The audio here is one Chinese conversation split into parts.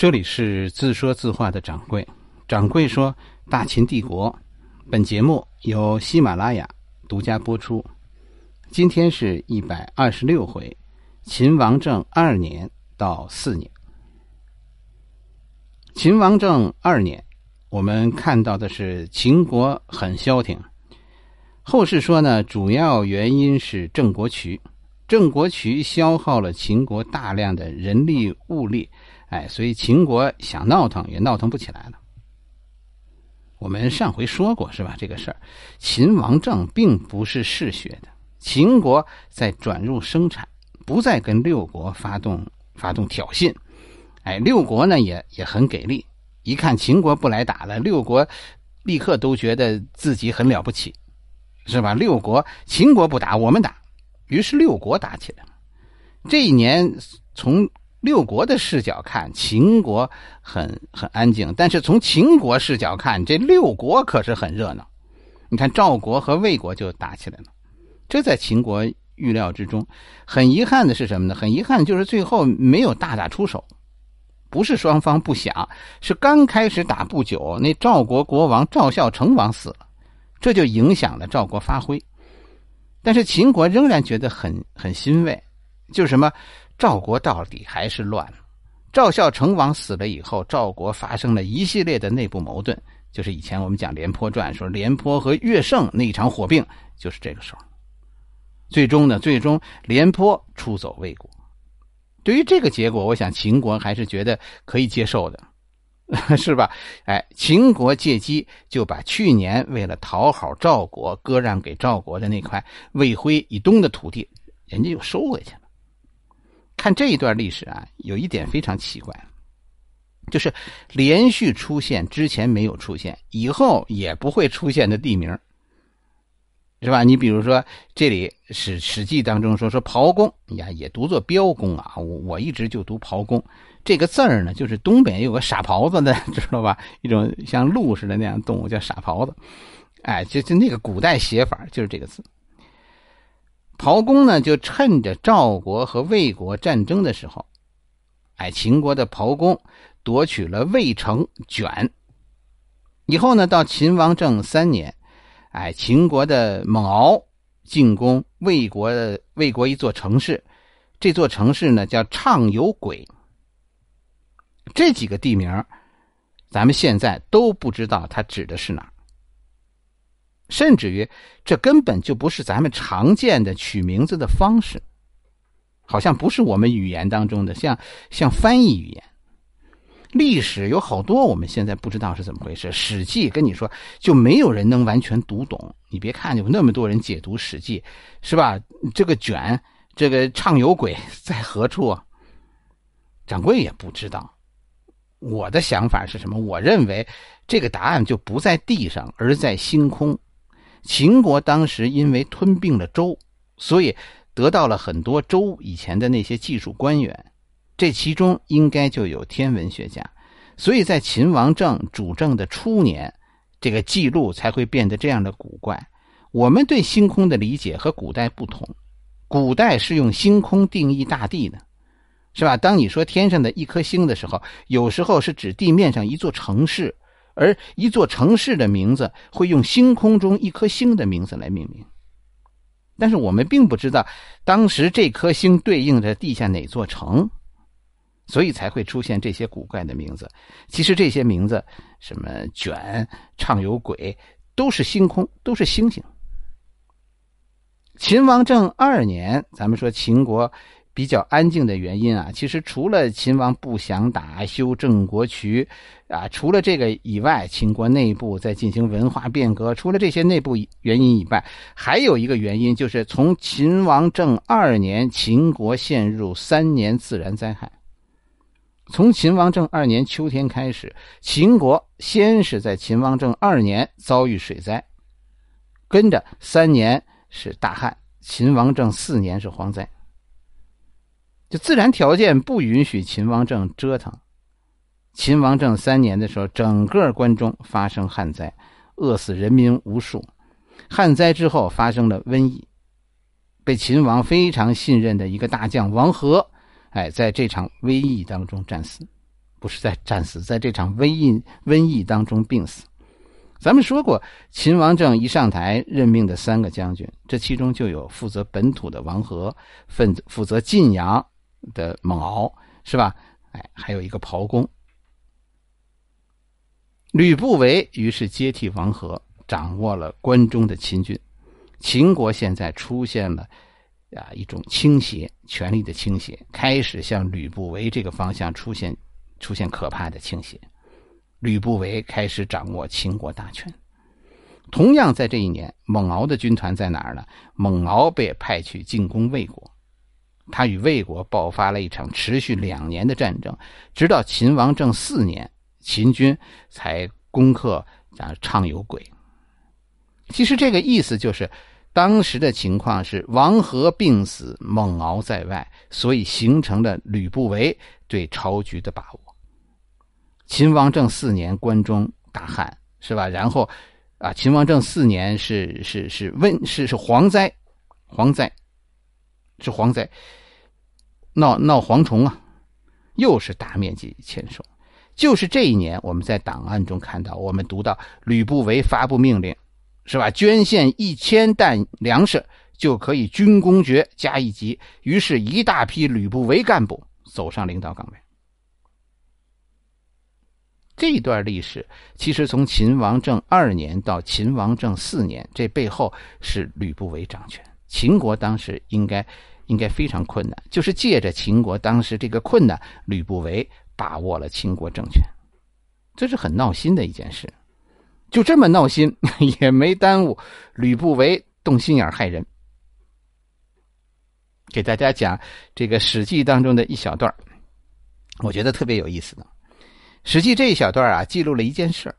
这里是自说自话的掌柜。掌柜说：“大秦帝国。”本节目由喜马拉雅独家播出。今天是一百二十六回，秦王政二年到四年。秦王政二年，我们看到的是秦国很消停。后世说呢，主要原因是郑国渠。郑国渠消耗了秦国大量的人力物力。哎，所以秦国想闹腾也闹腾不起来了。我们上回说过是吧？这个事儿，秦王政并不是嗜血的。秦国在转入生产，不再跟六国发动发动挑衅。哎，六国呢也也很给力。一看秦国不来打了，六国立刻都觉得自己很了不起，是吧？六国秦国不打，我们打，于是六国打起来了。这一年从。六国的视角看，秦国很很安静；但是从秦国视角看，这六国可是很热闹。你看赵国和魏国就打起来了，这在秦国预料之中。很遗憾的是什么呢？很遗憾就是最后没有大打出手，不是双方不想，是刚开始打不久，那赵国国王赵孝成王死了，这就影响了赵国发挥。但是秦国仍然觉得很很欣慰，就是什么？赵国到底还是乱了。赵孝成王死了以后，赵国发生了一系列的内部矛盾，就是以前我们讲《廉颇传》说廉颇和乐胜那一场火并，就是这个时候。最终呢，最终廉颇出走魏国。对于这个结果，我想秦国还是觉得可以接受的，是吧？哎，秦国借机就把去年为了讨好赵国割让给赵国的那块魏辉以东的土地，人家又收回去了。看这一段历史啊，有一点非常奇怪，就是连续出现之前没有出现，以后也不会出现的地名，是吧？你比如说这里史史记当中说说刨宫呀，也读作标公啊，我我一直就读刨宫这个字儿呢，就是东北有个傻狍子的，知道吧？一种像鹿似的那样动物叫傻狍子，哎，就就那个古代写法就是这个字。曹公呢，就趁着赵国和魏国战争的时候，哎，秦国的曹公夺取了魏城卷。以后呢，到秦王政三年，哎，秦国的蒙敖进攻魏国的魏国一座城市，这座城市呢叫畅游鬼。这几个地名，咱们现在都不知道它指的是哪儿。甚至于，这根本就不是咱们常见的取名字的方式，好像不是我们语言当中的像像翻译语言。历史有好多我们现在不知道是怎么回事，《史记》跟你说就没有人能完全读懂。你别看有那么多人解读《史记》，是吧？这个卷，这个畅游鬼 在何处？掌柜也不知道。我的想法是什么？我认为这个答案就不在地上，而在星空。秦国当时因为吞并了周，所以得到了很多周以前的那些技术官员，这其中应该就有天文学家，所以在秦王政主政的初年，这个记录才会变得这样的古怪。我们对星空的理解和古代不同，古代是用星空定义大地的，是吧？当你说天上的一颗星的时候，有时候是指地面上一座城市。而一座城市的名字会用星空中一颗星的名字来命名，但是我们并不知道当时这颗星对应着地下哪座城，所以才会出现这些古怪的名字。其实这些名字，什么卷、畅游鬼，都是星空，都是星星。秦王政二年，咱们说秦国。比较安静的原因啊，其实除了秦王不想打、修正国渠，啊，除了这个以外，秦国内部在进行文化变革。除了这些内部原因以外，还有一个原因就是从秦王政二年，秦国陷入三年自然灾害。从秦王政二年秋天开始，秦国先是在秦王政二年遭遇水灾，跟着三年是大旱，秦王政四年是蝗灾。就自然条件不允许秦王政折腾。秦王政三年的时候，整个关中发生旱灾，饿死人民无数。旱灾之后发生了瘟疫，被秦王非常信任的一个大将王和，哎，在这场瘟疫当中战死。不是在战死，在这场瘟疫瘟疫当中病死。咱们说过，秦王政一上台，任命的三个将军，这其中就有负责本土的王和，负负责晋阳的蒙敖，是吧？哎，还有一个袍公。吕不韦于是接替王和，掌握了关中的秦军。秦国现在出现了啊一种倾斜，权力的倾斜，开始向吕不韦这个方向出现出现可怕的倾斜。吕不韦开始掌握秦国大权。同样在这一年，蒙敖的军团在哪儿呢？蒙敖被派去进攻魏国，他与魏国爆发了一场持续两年的战争，直到秦王政四年，秦军才攻克啊畅游轨。其实这个意思就是，当时的情况是王和病死，蒙敖在外，所以形成了吕不韦对朝局的把握。秦王政四年，关中大旱，是吧？然后，啊，秦王政四年是是是瘟是是蝗灾，蝗灾，是蝗灾，闹闹蝗虫啊，又是大面积签收。就是这一年，我们在档案中看到，我们读到吕不韦发布命令，是吧？捐献一千担粮食就可以军功爵加一级。于是，一大批吕不韦干部走上领导岗位。这段历史其实从秦王政二年到秦王政四年，这背后是吕不韦掌权。秦国当时应该应该非常困难，就是借着秦国当时这个困难，吕不韦把握了秦国政权，这是很闹心的一件事。就这么闹心，也没耽误吕不韦动心眼害人。给大家讲这个《史记》当中的一小段我觉得特别有意思的。《史记》这一小段啊，记录了一件事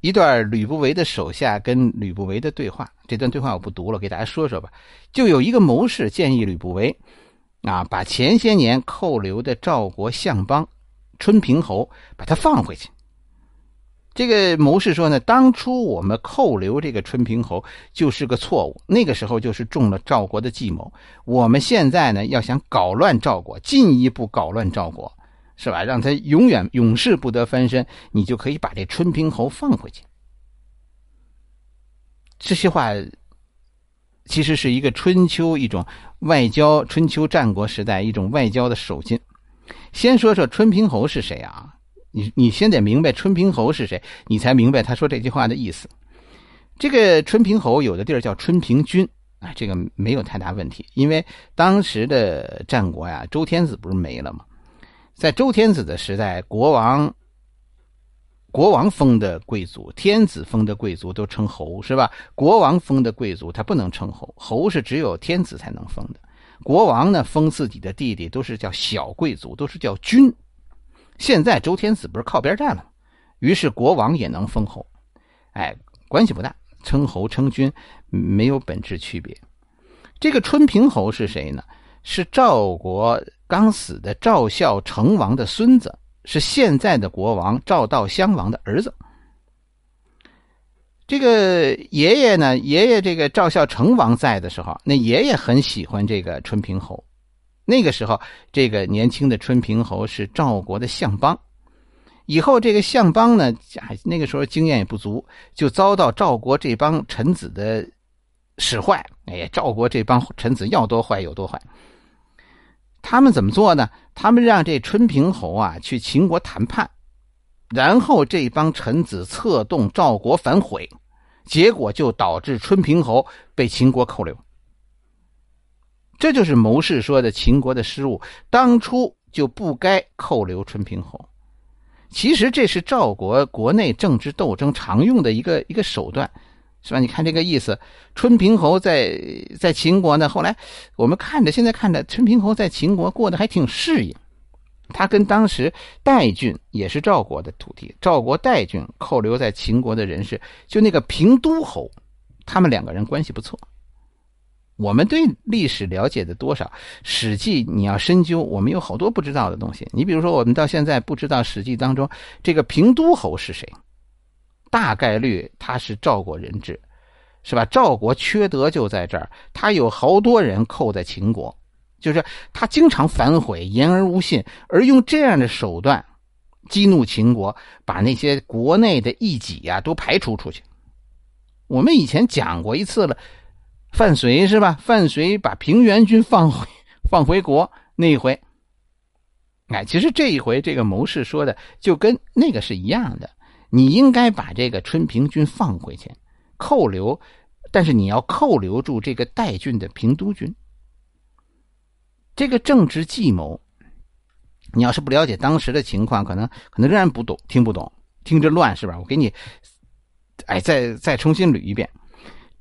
一段吕不韦的手下跟吕不韦的对话。这段对话我不读了，给大家说说吧。就有一个谋士建议吕不韦，啊，把前些年扣留的赵国相邦春平侯把他放回去。这个谋士说呢，当初我们扣留这个春平侯就是个错误，那个时候就是中了赵国的计谋。我们现在呢，要想搞乱赵国，进一步搞乱赵国。是吧？让他永远永世不得翻身，你就可以把这春平侯放回去。这些话其实是一个春秋一种外交，春秋战国时代一种外交的手劲。先说说春平侯是谁啊？你你先得明白春平侯是谁，你才明白他说这句话的意思。这个春平侯有的地儿叫春平君啊，这个没有太大问题，因为当时的战国呀，周天子不是没了吗？在周天子的时代，国王、国王封的贵族、天子封的贵族都称侯，是吧？国王封的贵族他不能称侯，侯是只有天子才能封的。国王呢，封自己的弟弟都是叫小贵族，都是叫君。现在周天子不是靠边站了吗？于是国王也能封侯，哎，关系不大，称侯称君没有本质区别。这个春平侯是谁呢？是赵国。刚死的赵孝成王的孙子是现在的国王赵悼襄王的儿子。这个爷爷呢，爷爷这个赵孝成王在的时候，那爷爷很喜欢这个春平侯。那个时候，这个年轻的春平侯是赵国的相邦。以后这个相邦呢，那个时候经验也不足，就遭到赵国这帮臣子的使坏。哎，赵国这帮臣子要多坏有多坏。他们怎么做呢？他们让这春平侯啊去秦国谈判，然后这帮臣子策动赵国反悔，结果就导致春平侯被秦国扣留。这就是谋士说的秦国的失误，当初就不该扣留春平侯。其实这是赵国国内政治斗争常用的一个一个手段。是吧？你看这个意思，春平侯在在秦国呢。后来我们看着，现在看着，春平侯在秦国过得还挺适应。他跟当时代郡也是赵国的土地，赵国代郡扣留在秦国的人士，就那个平都侯，他们两个人关系不错。我们对历史了解的多少？《史记》你要深究，我们有好多不知道的东西。你比如说，我们到现在不知道《史记》当中这个平都侯是谁。大概率他是赵国人质，是吧？赵国缺德就在这儿，他有好多人扣在秦国，就是他经常反悔、言而无信，而用这样的手段激怒秦国，把那些国内的异己呀都排除出去。我们以前讲过一次了，范绥是吧？范绥把平原君放回 放回国那一回，哎，其实这一回这个谋士说的就跟那个是一样的。你应该把这个春平君放回去，扣留，但是你要扣留住这个代郡的平都君。这个政治计谋，你要是不了解当时的情况，可能可能仍然不懂，听不懂，听着乱是吧？我给你，哎，再再重新捋一遍。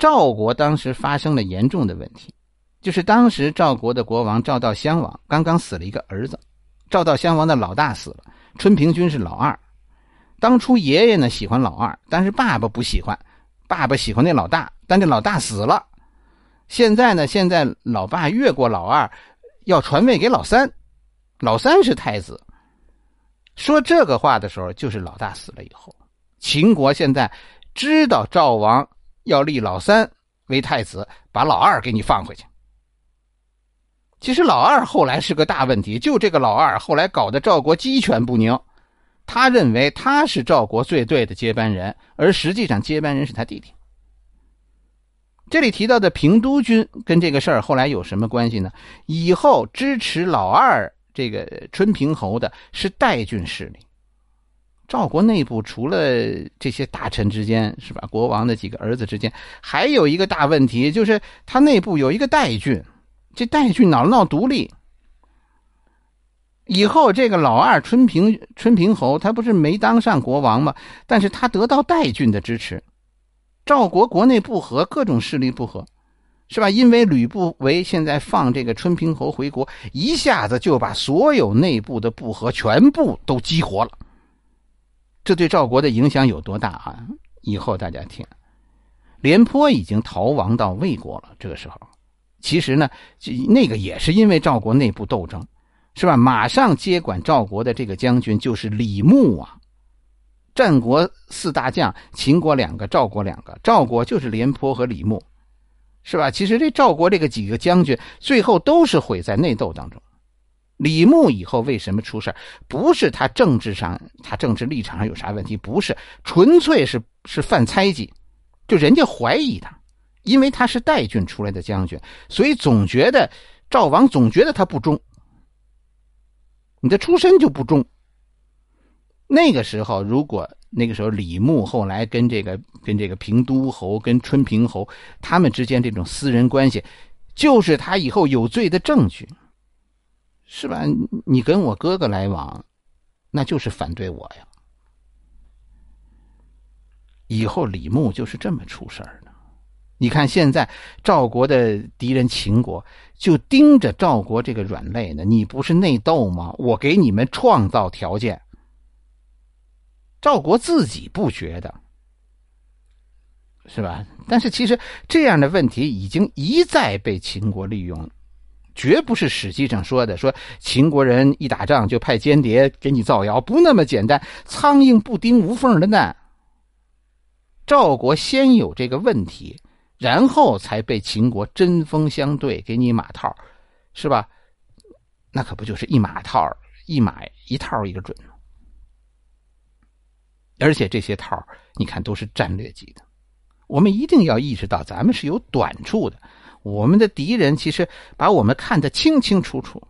赵国当时发生了严重的问题，就是当时赵国的国王赵悼襄王刚刚死了一个儿子，赵悼襄王的老大死了，春平君是老二。当初爷爷呢喜欢老二，但是爸爸不喜欢，爸爸喜欢那老大，但这老大死了。现在呢，现在老爸越过老二。要传位给老三，老三是太子。说这个话的时候，就是老大死了以后，秦国现在知道赵王要立老三为太子，把老二给你放回去。其实老二后来是个大问题，就这个老二后来搞得赵国鸡犬不宁。他认为他是赵国最对的接班人，而实际上接班人是他弟弟。这里提到的平都君跟这个事儿后来有什么关系呢？以后支持老二这个春平侯的是代郡势力。赵国内部除了这些大臣之间是吧？国王的几个儿子之间，还有一个大问题，就是他内部有一个代郡，这代郡闹闹独立。以后这个老二春平春平侯他不是没当上国王吗？但是他得到代郡的支持。赵国国内不和，各种势力不和，是吧？因为吕不韦现在放这个春平侯回国，一下子就把所有内部的不和全部都激活了。这对赵国的影响有多大啊？以后大家听。廉颇已经逃亡到魏国了。这个时候，其实呢，那个也是因为赵国内部斗争，是吧？马上接管赵国的这个将军就是李牧啊。战国四大将，秦国两个，赵国两个。赵国就是廉颇和李牧，是吧？其实这赵国这个几个将军，最后都是毁在内斗当中。李牧以后为什么出事不是他政治上，他政治立场上有啥问题，不是，纯粹是是犯猜忌，就人家怀疑他，因为他是代郡出来的将军，所以总觉得赵王总觉得他不忠，你的出身就不忠。那个时候，如果那个时候李牧后来跟这个跟这个平都侯、跟春平侯他们之间这种私人关系，就是他以后有罪的证据，是吧？你跟我哥哥来往，那就是反对我呀。以后李牧就是这么出事儿的。你看现在赵国的敌人秦国就盯着赵国这个软肋呢，你不是内斗吗？我给你们创造条件。赵国自己不觉得，是吧？但是其实这样的问题已经一再被秦国利用了，绝不是史记上说的，说秦国人一打仗就派间谍给你造谣，不那么简单。苍蝇不叮无缝的蛋。赵国先有这个问题，然后才被秦国针锋相对，给你马套，是吧？那可不就是一马套，一马一套一个准吗？而且这些套你看都是战略级的，我们一定要意识到咱们是有短处的。我们的敌人其实把我们看得清清楚楚。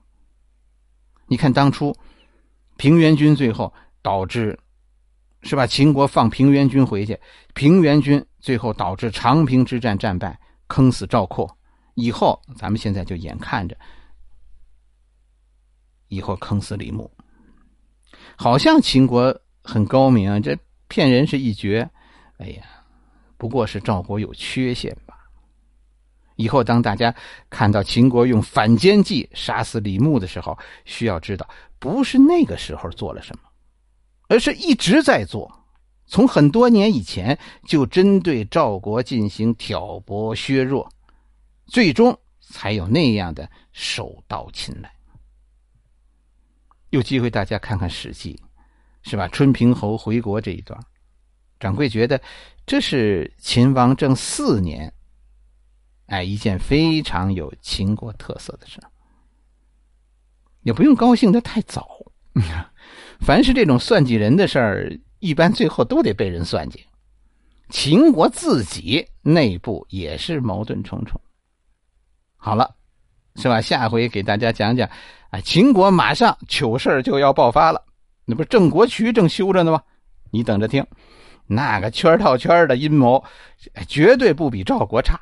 你看当初平原君最后导致是吧？秦国放平原君回去，平原君最后导致长平之战战败，坑死赵括。以后咱们现在就眼看着，以后坑死李牧，好像秦国。很高明，这骗人是一绝。哎呀，不过是赵国有缺陷。以后当大家看到秦国用反间计杀死李牧的时候，需要知道，不是那个时候做了什么，而是一直在做。从很多年以前就针对赵国进行挑拨削弱，最终才有那样的手到擒来。有机会大家看看《史记》。是吧？春平侯回国这一段，掌柜觉得这是秦王政四年，哎，一件非常有秦国特色的事，也不用高兴的太早。凡是这种算计人的事儿，一般最后都得被人算计。秦国自己内部也是矛盾重重。好了，是吧？下回给大家讲讲，啊，秦国马上糗事就要爆发了，那不是郑国渠正修着呢吗？你等着听，那个圈套圈的阴谋，绝对不比赵国差。